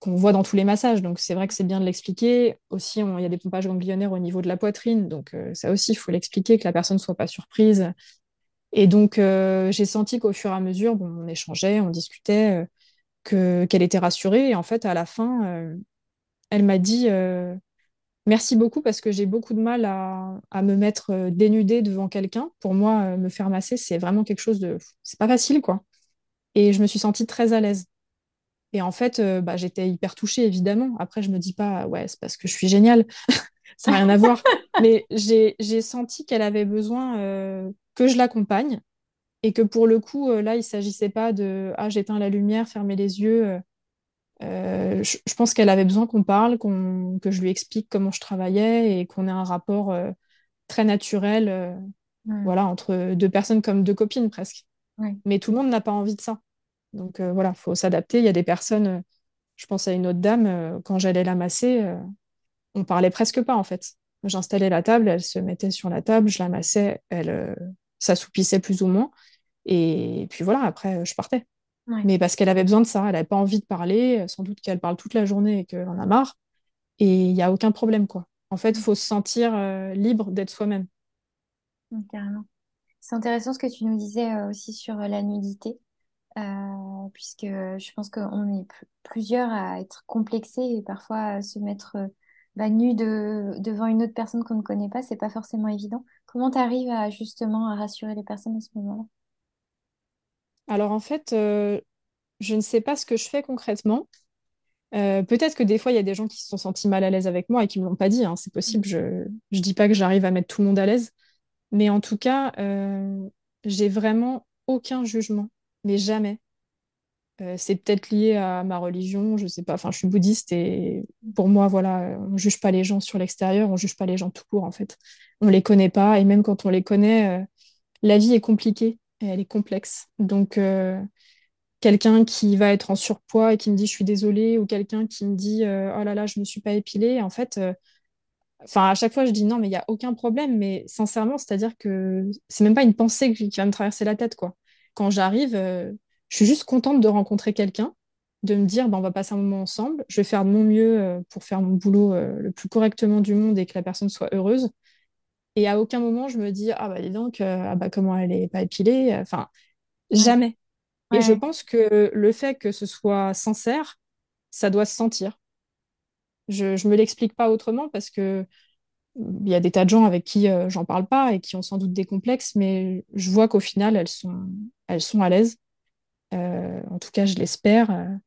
Speaker 2: qu'on voit dans tous les massages. Donc, c'est vrai que c'est bien de l'expliquer. Aussi, il y a des pompages ganglionnaires au niveau de la poitrine, donc euh, ça aussi, il faut l'expliquer, que la personne ne soit pas surprise. Et donc, euh, j'ai senti qu'au fur et à mesure, on échangeait, on discutait, euh, que, qu'elle était rassurée. Et en fait, à la fin, elle m'a dit. Merci beaucoup parce que j'ai beaucoup de mal à, à me mettre dénudée devant quelqu'un. Pour moi, me faire masser, c'est vraiment quelque chose de... C'est pas facile, quoi. Et je me suis sentie très à l'aise. Et en fait, euh, bah, j'étais hyper touchée, évidemment. Après, je me dis pas, ouais, c'est parce que je suis géniale. Ça n'a rien à voir. Mais j'ai, senti qu'elle avait besoin euh, que je l'accompagne et que pour le coup, euh, là, il s'agissait pas de, ah, j'éteins la lumière, fermer les yeux. euh, je, je pense qu'elle avait besoin qu'on parle, qu'on, que je lui explique comment je travaillais et qu'on ait un rapport très naturel, voilà, entre deux personnes comme deux copines presque.
Speaker 1: ouais.
Speaker 2: Mais tout le monde n'a pas envie de ça. Donc euh, voilà, faut s'adapter. Il y a des personnes, euh, je pense à une autre dame, euh, quand j'allais la masser, on parlait presque pas en fait. J'installais la table, elle se mettait sur la table, je la massais, elle s'assoupissait plus ou moins. Et puis voilà, après, je partais.
Speaker 1: Ouais.
Speaker 2: Mais parce qu'elle avait besoin de ça, elle n'avait pas envie de parler, sans doute qu'elle parle toute la journée et qu'elle en a marre. Et il n'y a aucun problème, quoi. En fait, il faut se sentir euh, libre d'être soi-même.
Speaker 1: Hmm, carrément. C'est intéressant ce que tu nous disais euh, aussi sur la nudité, euh, puisque je pense qu'on est pl- plusieurs à être complexés et parfois à se mettre euh, bah, nu de- devant une autre personne qu'on ne connaît pas, c'est pas forcément évident. Comment tu arrives à justement à rassurer les personnes à ce moment-là?
Speaker 2: Alors en fait, euh, je ne sais pas ce que je fais concrètement. Euh, peut-être que des fois, il y a des gens qui se sont sentis mal à l'aise avec moi et qui ne me l'ont pas dit. hein, c'est possible. Je ne dis pas que j'arrive à mettre tout le monde à l'aise. Mais en tout cas, euh, j'ai vraiment aucun jugement. Mais jamais. Euh, c'est peut-être lié à ma religion, je sais pas. Enfin, je suis bouddhiste et pour moi, voilà, on juge pas les gens sur l'extérieur, on juge pas les gens tout court en fait. On les connaît pas et même quand on les connaît, euh, la vie est compliquée et elle est complexe. Donc, euh, quelqu'un qui va être en surpoids et qui me dit je suis désolée, ou quelqu'un qui me dit oh là là, je me suis pas épilée. En fait, enfin, à chaque fois, je dis non, mais il n'y a aucun problème. Mais sincèrement, c'est-à-dire que c'est même pas une pensée qui va me traverser la tête, quoi. Quand j'arrive, euh, je suis juste contente de rencontrer quelqu'un, de me dire bah, on va passer un moment ensemble. Je vais faire de mon mieux pour faire mon boulot le plus correctement du monde et que la personne soit heureuse. Et à aucun moment, je me dis ah bah dis donc, ah bah comment elle est pas épilée. Enfin,
Speaker 1: Ouais.
Speaker 2: jamais. Et je pense que le fait que ce soit sincère, ça doit se sentir. Je ne me l'explique pas autrement parce que mm, il y a des tas de gens avec qui euh, j'en parle pas et qui ont sans doute des complexes, mais je vois qu'au final, elles sont, elles sont à l'aise. Euh, en tout cas, je l'espère.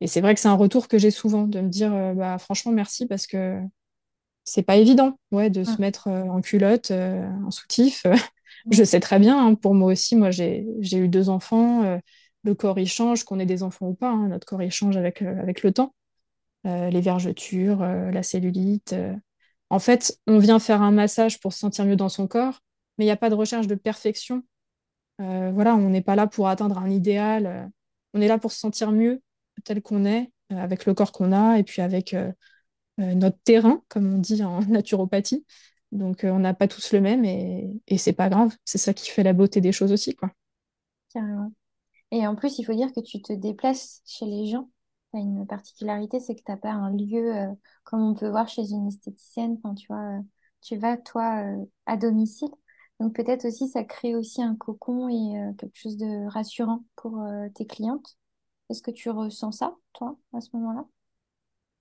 Speaker 2: Et c'est vrai que c'est un retour que j'ai souvent de me dire euh, bah, franchement, merci parce que c'est pas évident ouais, de se mettre euh, en culotte, en soutif. Je sais très bien, hein, pour moi aussi, moi j'ai j'ai eu deux enfants, le corps il change, qu'on ait des enfants ou pas, hein, notre corps il change avec, avec le temps, les vergetures, la cellulite. En fait, on vient faire un massage pour se sentir mieux dans son corps, mais il n'y a pas de recherche de perfection. Euh, voilà, on n'est pas là pour atteindre un idéal, euh, on est là pour se sentir mieux tel qu'on est, euh, avec le corps qu'on a et puis avec notre terrain, comme on dit en naturopathie. Donc, on n'a pas tous le même et, et c'est pas grave. C'est ça qui fait la beauté des choses aussi, quoi.
Speaker 1: Carrément. Et en plus, il faut dire que tu te déplaces chez les gens. As une particularité, c'est que tu n'as pas un lieu comme on peut voir chez une esthéticienne. Enfin, tu vois, tu vas, toi, à domicile. Donc peut-être aussi, ça crée aussi un cocon et euh, quelque chose de rassurant pour euh, tes clientes. Est-ce que tu ressens ça, toi, à ce moment-là?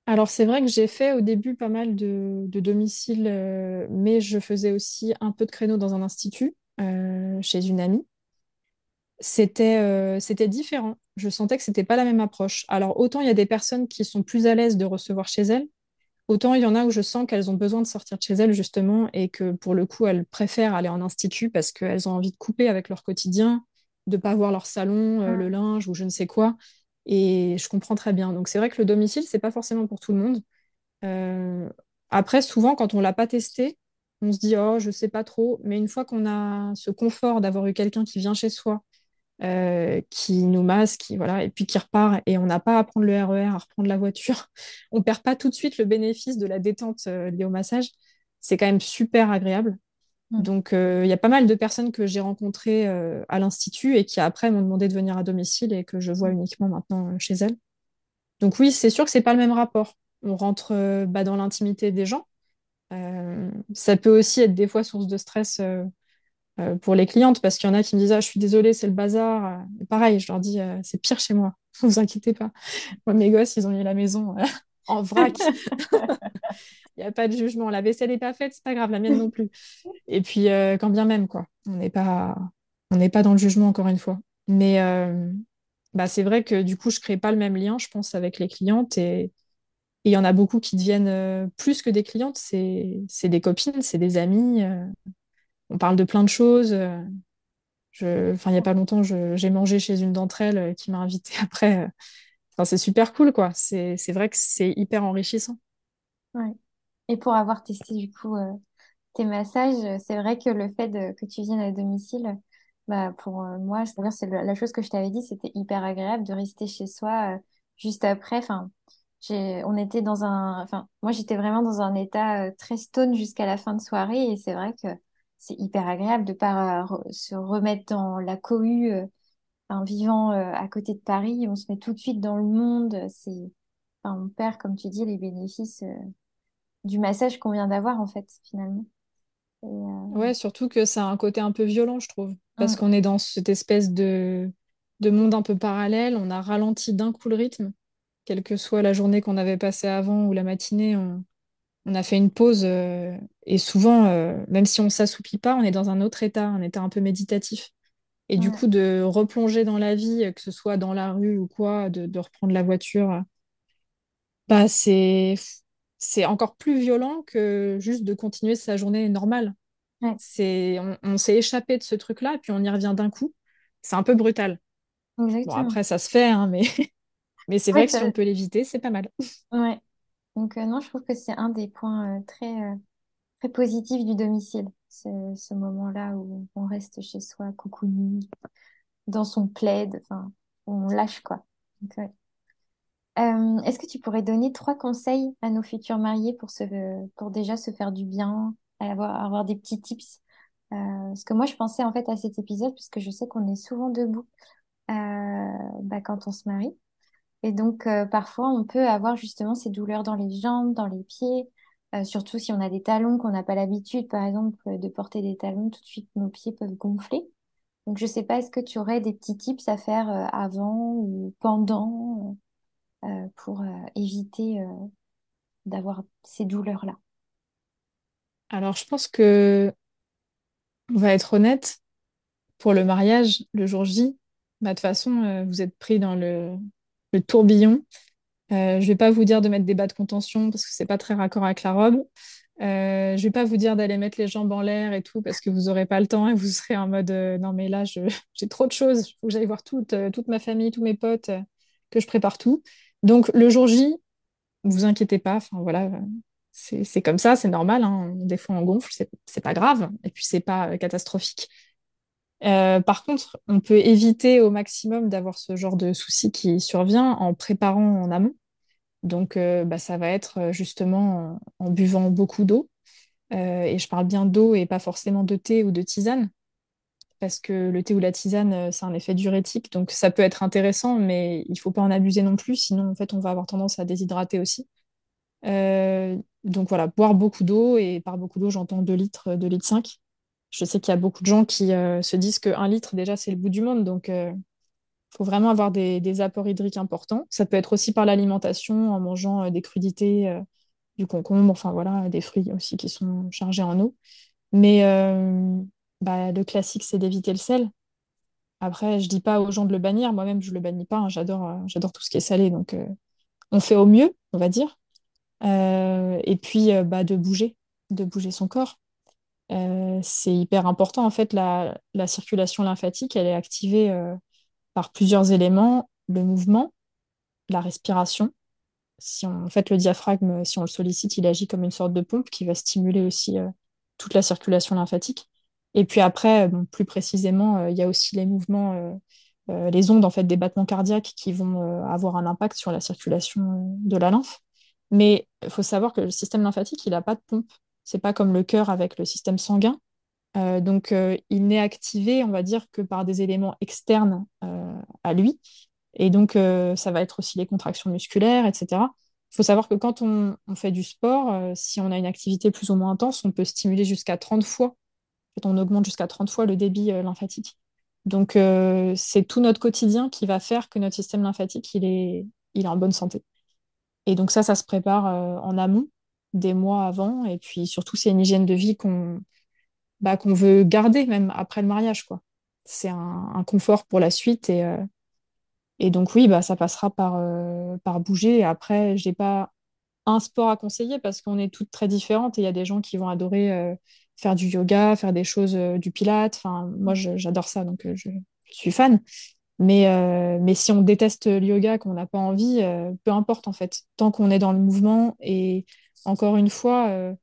Speaker 2: Alors, c'est vrai que j'ai fait au début pas mal de, de domiciles, euh, mais je faisais aussi un peu de créneau dans un institut euh, chez une amie. C'était c'était différent. Je sentais que c'était pas la même approche. Alors, autant il y a des personnes qui sont plus à l'aise de recevoir chez elles, Autant il y en a où je sens qu'elles ont besoin de sortir de chez elles, justement, et que pour le coup, elles préfèrent aller en institut parce qu'elles ont envie de couper avec leur quotidien, de pas voir leur salon, euh, le
Speaker 1: Mm.
Speaker 2: linge ou je ne sais quoi. Et je comprends très bien. Donc c'est vrai que le domicile, c'est pas forcément pour tout le monde. Euh, après, souvent, quand on l'a pas testé, on se dit, oh, je sais pas trop. Mais une fois qu'on a ce confort d'avoir eu quelqu'un qui vient chez soi, euh, qui nous masse, qui, voilà, et puis qui repart, et on n'a pas à prendre le RER, à reprendre la voiture. On perd pas tout de suite le bénéfice de la détente euh, liée au massage. C'est quand même super agréable.
Speaker 1: Mm.
Speaker 2: Donc, euh, il y a pas mal de personnes que j'ai rencontrées euh, à l'Institut et qui après m'ont demandé de venir à domicile et que je vois uniquement maintenant chez elles. Donc oui, c'est sûr que c'est pas le même rapport. On rentre bah, dans l'intimité des gens. Ça peut aussi être des fois source de stress pour les clientes parce qu'il y en a qui me disent ah, je suis désolée, c'est le bazar. Euh, pareil, je leur dis euh, c'est pire chez moi, ne vous inquiétez pas. Moi, mes gosses, ils ont mis la maison euh, en vrac. Il n'y a pas de jugement. La vaisselle n'est pas faite, c'est pas grave, la mienne non plus. Et puis, euh, quand bien même, quoi. On n'est pas, on n'est pas dans le jugement, encore une fois. Mais euh, bah, c'est vrai que du coup, je crée pas le même lien, je pense, avec les clientes. Et il y en a beaucoup qui deviennent euh, plus que des clientes, c'est c'est des copines, c'est des amies. On parle de plein de choses. euh, je, il n'y a pas longtemps, j'ai mangé chez une d'entre elles euh, qui m'a invitée après. euh. Enfin, c'est super cool, quoi. C'est vrai que c'est hyper enrichissant.
Speaker 1: Ouais. Et pour avoir testé du coup tes massages, c'est vrai que le fait de- que tu viennes à domicile, bah pour moi, c'est la chose que je t'avais dit, c'était hyper agréable de rester chez soi juste après. Enfin, on était dans un, enfin, moi j'étais vraiment dans un état très stone jusqu'à la fin de soirée et c'est vrai que c'est hyper agréable de pas euh, se remettre dans la cohue. euh, enfin, vivant euh, à côté de Paris, on se met tout de suite dans le monde. C'est, enfin, on perd, comme tu dis, les bénéfices. du massage qu'on vient d'avoir en fait finalement. Et,
Speaker 2: Ouais, surtout que ça a un côté un peu violent, je trouve. Parce
Speaker 1: mm,
Speaker 2: qu'on est dans cette espèce de, de monde un peu parallèle. On a ralenti d'un coup le rythme. Quelle que soit la journée qu'on avait passée avant ou la matinée, on, on a fait une pause. euh, et souvent, euh, même si on s'assoupit pas, on est dans un autre état, un état un peu méditatif. Et du coup, de replonger dans la vie, que ce soit dans la rue ou quoi, de, de reprendre la voiture, bah c'est, c'est encore plus violent que juste de continuer sa journée normale.
Speaker 1: ouais,
Speaker 2: C'est, on, on s'est échappé de ce truc-là, puis on y revient d'un coup. C'est un peu brutal. Bon, après, ça se fait, hein, mais, mais c'est
Speaker 1: Ouais,
Speaker 2: vrai que si on peut l'éviter, c'est pas mal.
Speaker 1: ouais. Donc euh, non, je trouve que c'est un des points euh, très euh, très positifs du domicile, ce, moment-là où on reste chez soi, cocooning, dans son plaid. Enfin, on lâche quoi. Donc, ouais. Est-ce que tu pourrais donner trois conseils à nos futurs mariés pour se, pour déjà se faire du bien, avoir, avoir des petits tips? Euh, que moi, je pensais en fait à cet épisode puisque je sais qu'on est souvent debout bah, quand on se marie. Et donc, euh, parfois, on peut avoir justement ces douleurs dans les jambes, dans les pieds, euh, surtout si on a des talons qu'on n'a pas l'habitude, par exemple, de porter des talons, tout de suite, nos pieds peuvent gonfler. Donc, je sais pas, est-ce que tu aurais des petits tips à faire euh, avant ou pendant euh, pour euh, éviter euh, d'avoir ces douleurs-là?
Speaker 2: Alors, je pense que on va être honnête, pour le mariage, le jour J, bah, de toute façon, euh, vous êtes pris dans le, le tourbillon. Euh, je vais pas vous dire de mettre des bas de contention parce que c'est pas très raccord avec la robe. Euh, je vais pas vous dire d'aller mettre les jambes en l'air et tout parce que vous aurez pas le temps et vous serez en mode euh, non mais là j'ai trop de choses, il faut que j'aille voir toute, toute ma famille, tous mes potes, que je prépare tout. Donc le jour J, vous inquiétez pas, enfin voilà, c'est comme ça, c'est normal, hein. Des fois on gonfle, c'est pas grave et puis c'est pas catastrophique. Euh, par contre, on peut éviter au maximum d'avoir ce genre de souci qui survient en préparant en amont. Donc, euh, bah, ça va être euh, justement en, buvant beaucoup d'eau. Et je parle bien d'eau et pas forcément de thé ou de tisane, parce que le thé ou la tisane, c'est un effet diurétique. Donc, ça peut être intéressant, mais il faut pas en abuser non plus, sinon, en fait, on va avoir tendance à déshydrater aussi. Donc, voilà, boire beaucoup d'eau, et par beaucoup d'eau, j'entends 2 litres, 2 litres 5. Je sais qu'il y a beaucoup de gens qui euh, se disent que 1 litre, déjà, c'est le bout du monde. Donc, il faut vraiment avoir des, apports hydriques importants. Ça peut être aussi par l'alimentation, en mangeant euh, des crudités, euh, du concombre, enfin voilà, des fruits aussi qui sont chargés en eau. Mais euh, bah, le classique, c'est d'éviter le sel. Après, je dis pas aux gens de le bannir. Moi-même, je le bannis pas. hein. J'adore, euh, j'adore tout ce qui est salé. Donc, euh, on fait au mieux, on va dire. Euh, et puis, euh, bah, de bouger, de bouger son corps. Euh, c'est hyper important. En fait, la, la circulation lymphatique, elle est activée euh, par plusieurs éléments. Le mouvement, la respiration. Si on, en fait, le diaphragme, si on le sollicite, il agit comme une sorte de pompe qui va stimuler aussi euh, toute la circulation lymphatique. Et puis après, plus précisément, il y a aussi les mouvements, les ondes en fait des battements cardiaques qui vont avoir un impact sur la circulation de la lymphe. Mais il faut savoir que le système lymphatique, il n'a pas de pompe. C'est pas comme le cœur avec le système sanguin. Euh, donc, euh, il n'est activé, on va dire, que par des éléments externes euh, à lui. Et donc, ça va être aussi les contractions musculaires, etc. Il faut savoir que quand on, fait du sport, si on a une activité plus ou moins intense, on peut stimuler jusqu'à 30 fois. En fait, on augmente jusqu'à 30 fois le débit lymphatique. Donc, c'est tout notre quotidien qui va faire que notre système lymphatique, il est, il est en bonne santé. Et donc, ça, ça se prépare en amont, des mois avant. Et puis, surtout, c'est une hygiène de vie qu'on bah, qu'on veut garder même après le mariage, quoi. C'est un, confort pour la suite. Et, euh, et donc, oui, bah, ça passera par, euh, par bouger. Après, j'ai pas un sport à conseiller parce qu'on est toutes très différentes et il y a des gens qui vont adorer euh, faire du yoga, faire des choses, du pilate. Enfin, moi, je- j'adore ça, donc je, je suis fan. Mais, mais si on déteste le yoga, qu'on n'a pas envie, peu importe en fait, tant qu'on est dans le mouvement. Et encore une fois, euh,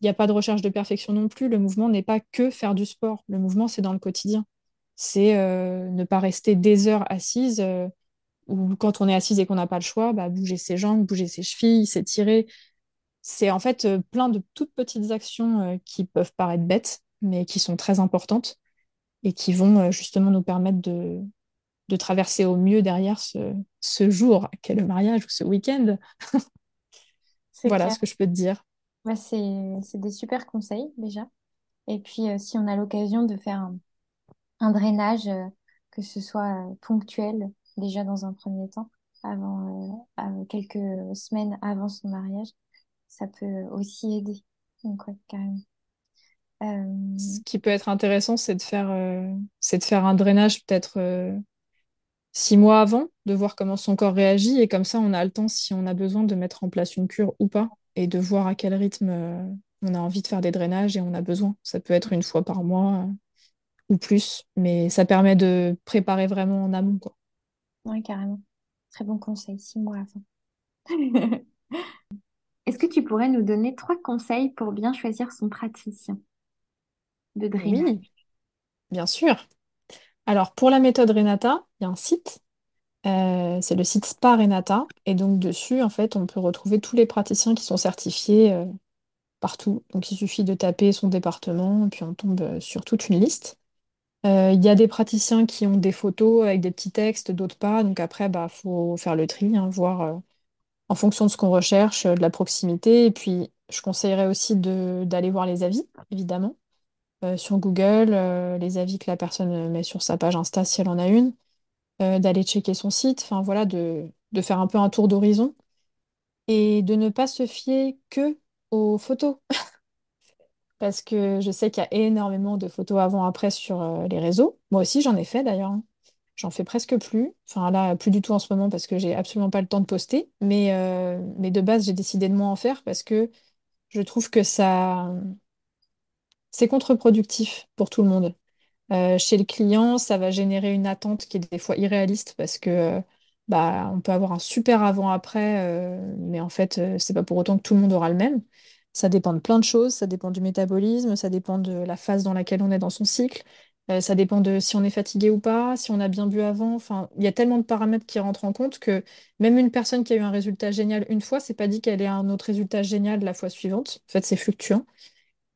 Speaker 2: il n'y a pas de recherche de perfection non plus. Le mouvement n'est pas que faire du sport. Le mouvement, c'est dans le quotidien. C'est euh, ne pas rester des heures assise. euh, ou quand on est assise et qu'on n'a pas le choix, bah, bouger ses jambes, bouger ses chevilles, s'étirer. C'est en fait euh, plein de toutes petites actions euh, qui peuvent paraître bêtes, mais qui sont très importantes et qui vont euh, justement nous permettre de, de traverser au mieux derrière ce, ce jour qu'est le mariage ou ce week-end. Voilà
Speaker 1: clair.
Speaker 2: ce que je peux te dire.
Speaker 1: C'est, c'est des super conseils déjà. Et puis, euh, si on a l'occasion de faire un, un drainage, euh, que ce soit euh, ponctuel, déjà dans un premier temps, avant, avant- quelques semaines avant son mariage, ça peut aussi aider. Donc, ouais, carrément.
Speaker 2: Ce qui peut être intéressant, c'est de faire, euh, c'est de faire un drainage peut-être euh, six mois avant, de voir comment son corps réagit, et comme ça, on a le temps, si on a besoin, de mettre en place une cure ou pas, et de voir à quel rythme euh, on a envie de faire des drainages et on a besoin. Ça peut être une fois par mois euh, ou plus, mais ça permet de préparer vraiment en amont, quoi.
Speaker 1: ouais, carrément. Très bon conseil, six mois avant. Est-ce que tu pourrais nous donner trois conseils pour bien choisir son praticien de drainage?
Speaker 2: Oui, bien sûr. Alors, pour la méthode Renata, il y a un site, Euh, c'est le site Spa Renata. Et donc dessus, en fait, on peut retrouver tous les praticiens qui sont certifiés euh, partout. Donc il suffit de taper son département puis on tombe euh, sur toute une liste. Il y a des praticiens qui ont des photos avec des petits textes, d'autres pas. Donc après, bah, faut faire le tri, hein, voir en fonction de ce qu'on recherche, de la proximité. Et puis, je conseillerais aussi d'aller voir les avis, évidemment, euh, sur Google, euh, les avis que la personne met sur sa page Insta si elle en a une, euh, d'aller checker son site, enfin voilà, de, faire un peu un tour d'horizon et de ne pas se fier que aux photos. Parce que je sais qu'il y a énormément de photos avant-après sur euh, les réseaux. Moi aussi, j'en ai fait d'ailleurs. hein. J'en fais presque plus. Enfin là, plus du tout en ce moment parce que j'ai absolument pas le temps de poster. Mais, euh, mais de base, j'ai décidé de moins en faire parce que je trouve que ça, c'est contre-productif pour tout le monde. Euh, chez le client, ça va générer une attente qui est des fois irréaliste parce que euh, bah, on peut avoir un super avant-après, euh, mais en fait, euh, c'est pas pour autant que tout le monde aura le même. Ça dépend de plein de choses, ça dépend du métabolisme, ça dépend de la phase dans laquelle on est dans son cycle, ça dépend de si on est fatigué ou pas, si on a bien bu avant. Enfin, il y a tellement de paramètres qui rentrent en compte que même une personne qui a eu un résultat génial une fois, c'est pas dit qu'elle ait un autre résultat génial la fois suivante. En fait, c'est fluctuant.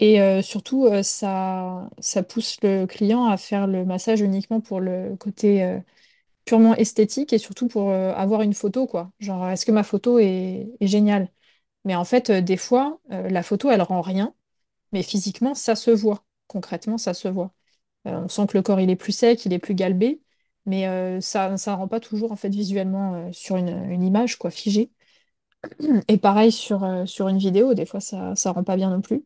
Speaker 2: Et euh, surtout, euh, ça, ça pousse le client à faire le massage uniquement pour le côté euh, purement esthétique et surtout pour avoir une photo, quoi. Genre, est-ce que ma photo est, géniale? Mais en fait, des fois, la photo, elle rend rien, mais physiquement, ça se voit. Concrètement, ça se voit. On sent que le corps, il est plus sec, il est plus galbé, mais ça ça rend pas toujours, en fait, visuellement sur une, une image, quoi, figée. Et pareil sur, sur une vidéo, des fois, ça, ça rend pas bien non plus.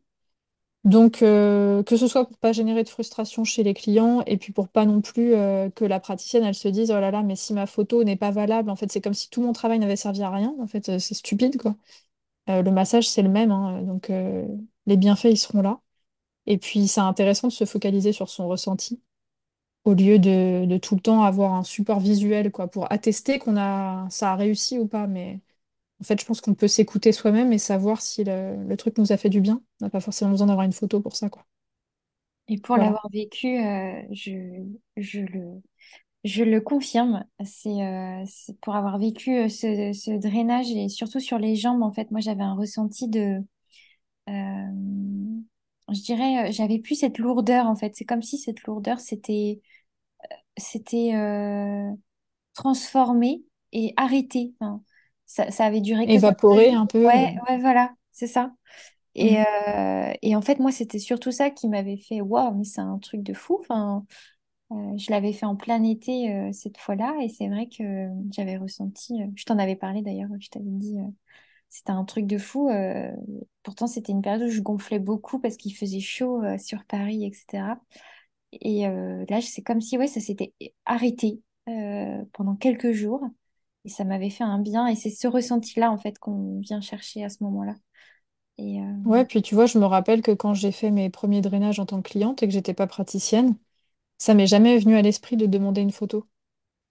Speaker 2: Donc, euh, que ce soit pour pas générer de frustration chez les clients et puis pour pas non plus euh, que la praticienne, elle se dise, oh là là, mais si ma photo n'est pas valable, en fait, c'est comme si tout mon travail n'avait servi à rien. En fait, euh, c'est stupide, quoi. Le massage, c'est le même, hein, donc les bienfaits, ils seront là. Et puis, c'est intéressant de se focaliser sur son ressenti au lieu de, de tout le temps avoir un support visuel, quoi, pour attester qu'on a, ça a réussi ou pas. Mais en fait, je pense qu'on peut s'écouter soi-même et savoir si le, le truc nous a fait du bien. On n'a pas forcément besoin d'avoir une photo pour ça, quoi.
Speaker 1: Et pour
Speaker 2: Voilà.
Speaker 1: l'avoir vécu, euh, je, je le, je le confirme. C'est euh, pour avoir vécu euh, ce, ce drainage et surtout sur les jambes, en fait, moi j'avais un ressenti de, euh, je dirais, j'avais plus cette lourdeur, en fait. C'est comme si cette lourdeur s'était, s'était euh, transformée et arrêtée. Enfin, ça, ça avait duré jours.
Speaker 2: un peu.
Speaker 1: Ouais, ouais, voilà, c'est ça. Et,
Speaker 2: mm.
Speaker 1: euh, et en fait, moi, c'était surtout ça qui m'avait fait waouh, mais c'est un truc de fou. Enfin, euh, je l'avais fait en plein été euh, cette fois-là, et c'est vrai que j'avais ressenti. je t'en avais parlé d'ailleurs, je t'avais dit, c'était un truc de fou. pourtant, c'était une période où je gonflais beaucoup parce qu'il faisait chaud sur Paris, etc. Et là, c'est comme si ouais, ça s'était arrêté pendant quelques jours, et ça m'avait fait un bien. Et c'est ce ressenti-là, en fait, qu'on vient chercher à ce moment-là. Et euh,
Speaker 2: Ouais, puis tu vois, je me rappelle que quand j'ai fait mes premiers drainages en tant que cliente et que j'étais pas praticienne, ça m'est jamais venu à l'esprit de demander une photo.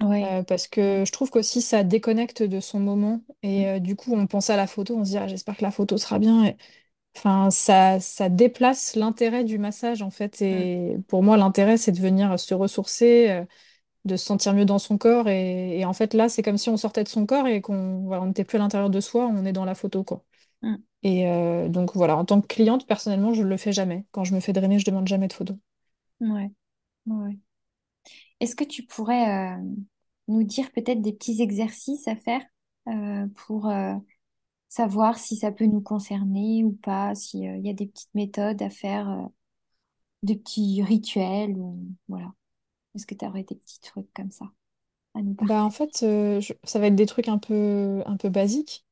Speaker 1: ouais.
Speaker 2: Euh, parce que je trouve qu'aussi ça déconnecte de son moment et euh, du coup on pense à la photo, on se dit ah, j'espère que la photo sera bien. Et- Enfin, ça, ça déplace l'intérêt du massage en fait.
Speaker 1: Mm,
Speaker 2: Et pour moi, l'intérêt c'est de venir se ressourcer, de se sentir mieux dans son corps. Et, et en fait là, c'est comme si on sortait de son corps et qu'on voilà, on n'était plus à l'intérieur de soi, on est dans la photo quoi.
Speaker 1: mm,
Speaker 2: Et euh, donc voilà, en tant que cliente, personnellement, je le fais jamais. Quand je me fais drainer, je demande jamais de photo.
Speaker 1: ouais, ouais. Est-ce que tu pourrais euh, nous dire peut-être des petits exercices à faire euh, pour savoir si ça peut nous concerner ou pas, s'il y a des petites méthodes à faire, des petits rituels ou voilà. Est-ce que tu aurais des petits trucs comme ça à nous
Speaker 2: Bah en
Speaker 1: partager?
Speaker 2: fait, euh, je- ça va être des trucs un peu, un peu basiques.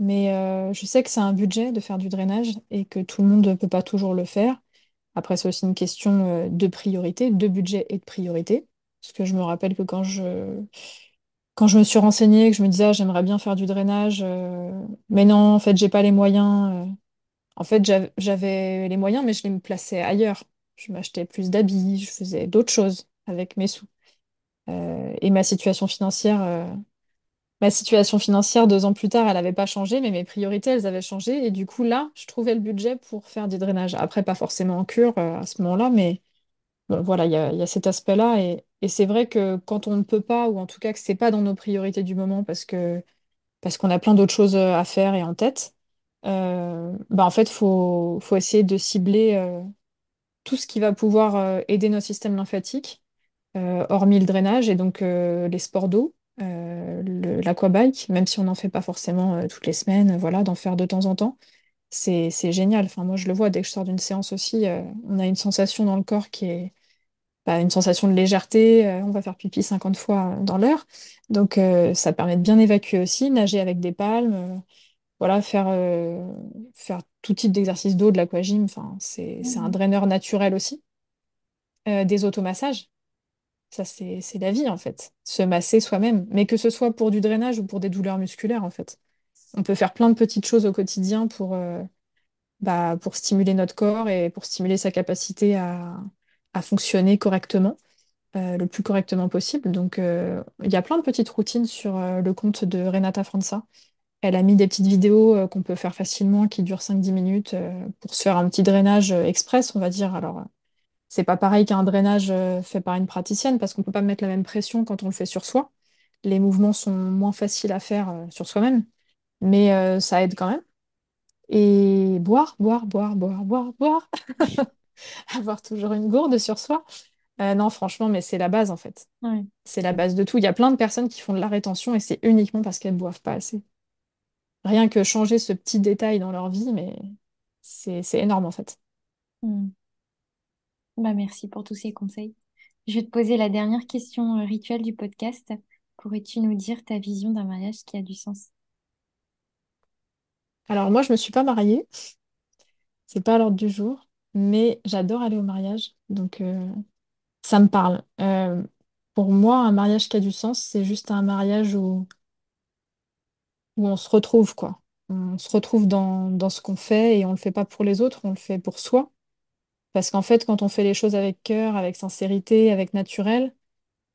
Speaker 2: Mais euh, je sais que c'est un budget de faire du drainage et que tout le monde ne peut pas toujours le faire. Après, c'est aussi une question euh, de priorité, de budget et de priorité. Parce que je me rappelle que quand je, quand je me suis renseignée, que je me disais, ah, j'aimerais bien faire du drainage, euh, mais non, en fait, j'ai pas les moyens. euh. En fait, j'av- j'avais les moyens, mais je les me plaçais ailleurs. Je m'achetais plus d'habits, je faisais d'autres choses avec mes sous. Euh, et ma situation financière. euh, Ma situation financière, deux ans plus tard, elle n'avait pas changé, mais mes priorités, elles avaient changé. Et du coup, là, je trouvais le budget pour faire du drainage. Après, pas forcément en cure euh, à ce moment-là, mais bon, voilà, il y a, y a cet aspect-là. Et Et c'est vrai que quand on ne peut pas, ou en tout cas que c'est pas dans nos priorités du moment parce que parce qu'on a plein d'autres choses à faire et en tête, euh, bah en fait, faut, faut essayer de cibler tout ce qui va pouvoir aider nos systèmes lymphatiques, hormis le drainage et donc euh, les sports d'eau, euh, l'aquabike, même si on n'en fait pas forcément euh, toutes les semaines, voilà, d'en faire de temps en temps. C'est, c'est génial. Enfin, moi, je le vois dès que je sors d'une séance aussi, euh, on a une sensation dans le corps qui est bah, une sensation de légèreté. euh, on va faire pipi 50 fois dans l'heure. Donc, euh, ça permet de bien évacuer aussi, nager avec des palmes, euh, voilà, faire, euh, faire tout type d'exercice d'eau, de l'aquagym. Enfin, c'est, c'est un
Speaker 1: Mhm.
Speaker 2: draineur naturel aussi. Euh, des automassages. Ça, c'est, la vie, en fait. Se masser soi-même. Mais que ce soit pour du drainage ou pour des douleurs musculaires, en fait. On peut faire plein de petites choses au quotidien pour, euh, bah, stimuler notre corps et pour stimuler sa capacité à, à fonctionner correctement, euh, le plus correctement possible. Donc, euh, il y a plein de petites routines sur le compte de Renata Franza. Elle a mis des petites vidéos qu'on peut faire facilement, qui durent cinq dix minutes, pour se faire un petit drainage express, on va dire. Alors, c'est pas pareil qu'un drainage euh, fait par une praticienne, parce qu'on peut pas mettre la même pression quand on le fait sur soi. Les mouvements sont moins faciles à faire euh, sur soi-même, mais euh, ça aide quand même. Et boire, boire, boire, boire, boire, boire, avoir toujours une gourde sur soi. Euh, non, franchement, mais c'est la base en fait.
Speaker 1: Ouais.
Speaker 2: C'est la base de tout. Il y a plein de personnes qui font de la rétention et c'est uniquement parce qu'elles boivent pas assez. Rien que changer ce petit détail dans leur vie, mais c'est énorme en fait.
Speaker 1: Mhm. Bah, merci pour tous ces conseils. Je vais te poser la dernière question euh, rituelle du podcast. Pourrais-tu nous dire ta vision d'un mariage qui a du sens?
Speaker 2: Alors moi, je me suis pas mariée, c'est pas à l'ordre du jour, mais j'adore aller au mariage, donc euh, ça me parle. Euh, pour moi, un mariage qui a du sens, c'est juste un mariage où on se retrouve, quoi. On se retrouve dans, ce qu'on fait et on le fait pas pour les autres, on le fait pour soi. Parce qu'en fait, quand on fait les choses avec cœur, avec sincérité, avec naturel,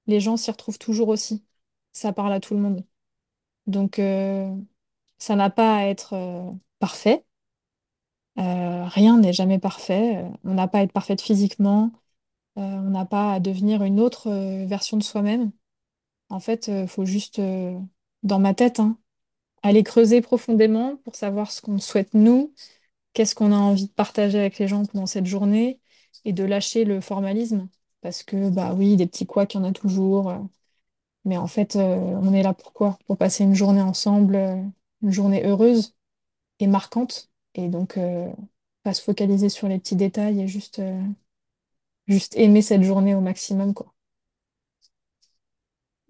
Speaker 2: les gens s'y retrouvent toujours aussi. Ça parle à tout le monde. Donc, euh, ça n'a pas à être euh, parfait. Euh, rien n'est jamais parfait. On n'a pas à être parfaite physiquement. On n'a pas à devenir une autre version de soi-même. En fait, il faut juste, dans ma tête, hein, aller creuser profondément pour savoir ce qu'on souhaite nous qu'est-ce qu'on a envie de partager avec les gens pendant cette journée et de lâcher le formalisme. Parce que, bah oui, des petits couacs, il y en a toujours. Mais en fait, euh, on est là pour quoi? Pour passer une journée ensemble, euh, une journée heureuse et marquante. Et donc, euh, pas se focaliser sur les petits détails et juste, juste aimer cette journée au maximum, quoi.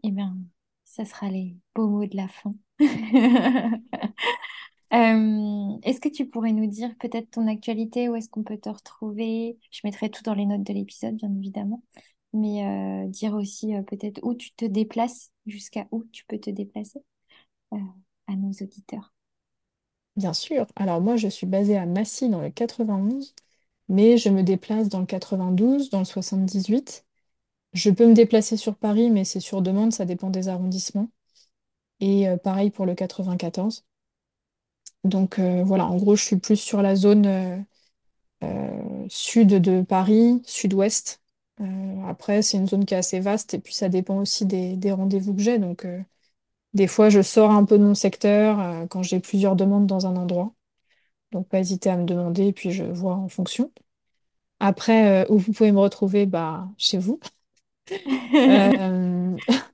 Speaker 1: Eh bien, ça sera les beaux mots de la fin. Est-ce que tu pourrais nous dire peut-être ton actualité, où est-ce qu'on peut te retrouver? Je mettrai tout dans les notes de l'épisode, bien évidemment. Mais dire aussi peut-être où tu te déplaces, jusqu'à où tu peux te déplacer à nos auditeurs.
Speaker 2: Bien sûr. Alors moi, je suis basée à Massy dans le 91, mais je me déplace dans le 92, dans le 78. Je peux me déplacer sur Paris, mais c'est sur demande, ça dépend des arrondissements. Et pareil pour le 94. Donc euh, voilà, en gros, je suis plus sur la zone euh, euh, sud de Paris, sud-ouest. Après, c'est une zone qui est assez vaste et puis ça dépend aussi des, des rendez-vous que j'ai. Donc des fois, je sors un peu de mon secteur quand j'ai plusieurs demandes dans un endroit. Donc pas hésiter à me demander et puis je vois en fonction. Après, où vous pouvez me retrouver, bah, chez vous.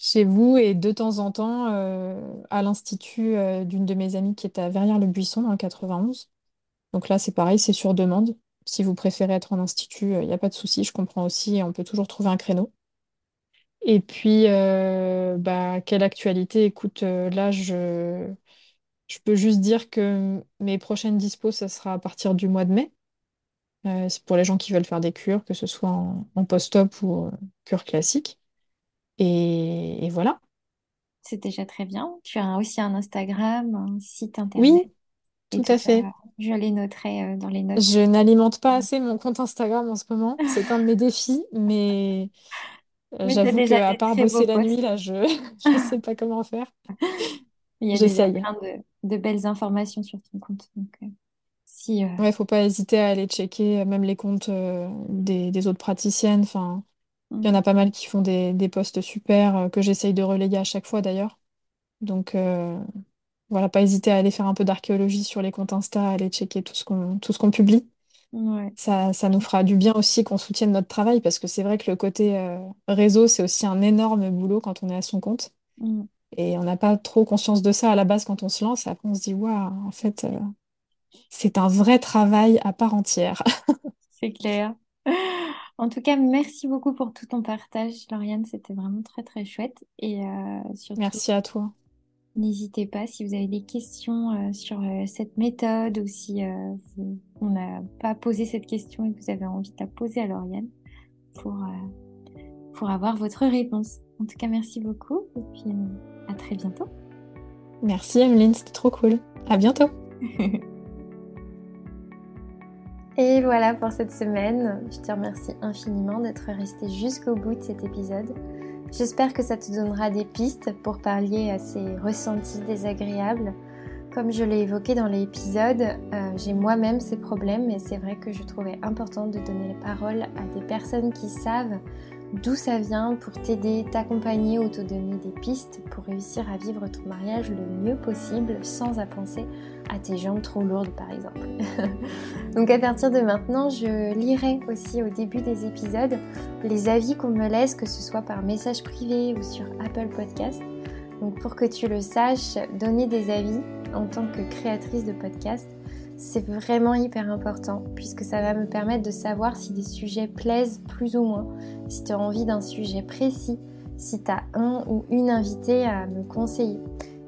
Speaker 2: Euh, chez vous et de temps en temps euh, à l'institut euh, d'une de mes amies qui est à Verrières-le-Buisson dans le 91. Donc là, c'est pareil, c'est sur demande. Si vous préférez être en institut, il n'y a pas de souci, je comprends aussi on peut toujours trouver un créneau. Et puis, euh, bah, quelle actualité? Écoute, euh, là, je, peux juste dire que mes prochaines dispos, ça sera à partir du mois de mai. Euh, c'est pour les gens qui veulent faire des cures, que ce soit en, post-op ou euh, cure classique. Et, et voilà.
Speaker 1: C'est déjà très bien. Tu as aussi un Instagram, un site internet
Speaker 2: Oui,
Speaker 1: et
Speaker 2: tout à
Speaker 1: ça.
Speaker 2: fait.
Speaker 1: Je les noterai euh, dans les notes.
Speaker 2: Je n'alimente pas assez mon compte Instagram en ce moment. C'est un de mes défis, mais euh,
Speaker 1: Mais
Speaker 2: j'avoue que
Speaker 1: déjà
Speaker 2: à
Speaker 1: des
Speaker 2: part bosser la nuit, là, je je sais pas comment faire.
Speaker 1: Il y a déjà plein de, de belles informations sur ton compte. Donc, euh, si, euh,
Speaker 2: Ouais, faut pas hésiter à aller checker même les comptes euh, des, des autres praticiennes. Enfin, Il y en a pas mal qui font des, des posts super euh, que j'essaye de relayer à chaque fois d'ailleurs. Donc euh, voilà, pas hésiter à aller faire un peu d'archéologie sur les comptes Insta, à aller checker tout ce qu'on tout ce qu'on publie.
Speaker 1: Ouais.
Speaker 2: Ça, ça nous fera du bien aussi qu'on soutienne notre travail parce que c'est vrai que le côté euh, réseau, c'est aussi un énorme boulot quand on est à son compte.
Speaker 1: Mm.
Speaker 2: Et on n'a pas trop conscience de ça à la base quand on se lance. Après, on se dit, waouh, en fait, euh, c'est un vrai travail à part entière.
Speaker 1: C'est clair. En tout cas, merci beaucoup pour tout ton partage, Lauriane. C'était vraiment très, très chouette. Et euh, surtout,
Speaker 2: Merci à toi.
Speaker 1: n'hésitez pas si vous avez des questions euh, sur euh, cette méthode ou si vous- on n'a pas posé cette question et que vous avez envie de la poser à Lauriane pour, pour avoir votre réponse. En tout cas, merci beaucoup et puis à très bientôt.
Speaker 2: Merci, Emeline, c'était trop cool. À bientôt.
Speaker 1: Et voilà pour cette semaine. Je te remercie infiniment d'être resté jusqu'au bout de cet épisode. J'espère que ça te donnera des pistes pour pallier à ces ressentis désagréables. Comme je l'ai évoqué dans l'épisode, euh, j'ai moi-même ces problèmes et c'est vrai que je trouvais important de donner la parole à des personnes qui savent d'où ça vient pour t'aider, t'accompagner ou te donner des pistes pour réussir à vivre ton mariage le mieux possible sans à penser à tes jambes trop lourdes par exemple. Donc à partir de maintenant, je lirai aussi au début des épisodes les avis qu'on me laisse, que ce soit par message privé ou sur Apple Podcast. Donc pour que tu le saches, donner des avis en tant que créatrice de podcast, c'est vraiment hyper important puisque ça va me permettre de savoir si des sujets plaisent plus ou moins, si tu as envie d'un sujet précis, si tu as un ou une invitée à me conseiller.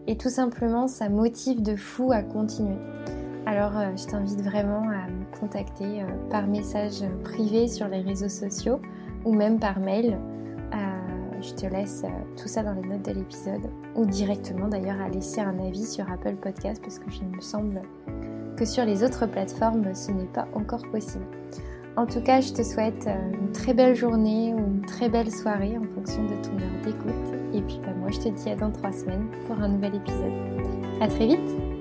Speaker 1: Et tout simplement, ça motive de fou à continuer. Alors, euh, je t'invite vraiment à me contacter euh, par message privé sur les réseaux sociaux ou même par mail. Euh, je te laisse tout ça dans les notes de l'épisode ou directement d'ailleurs à laisser un avis sur Apple Podcast parce que il me semble que sur les autres plateformes, ce n'est pas encore possible. En tout cas, je te souhaite une très belle journée ou une très belle soirée en fonction de ton heure d'écoute. Et puis bah, moi, je te dis à dans trois semaines pour un nouvel épisode. À très vite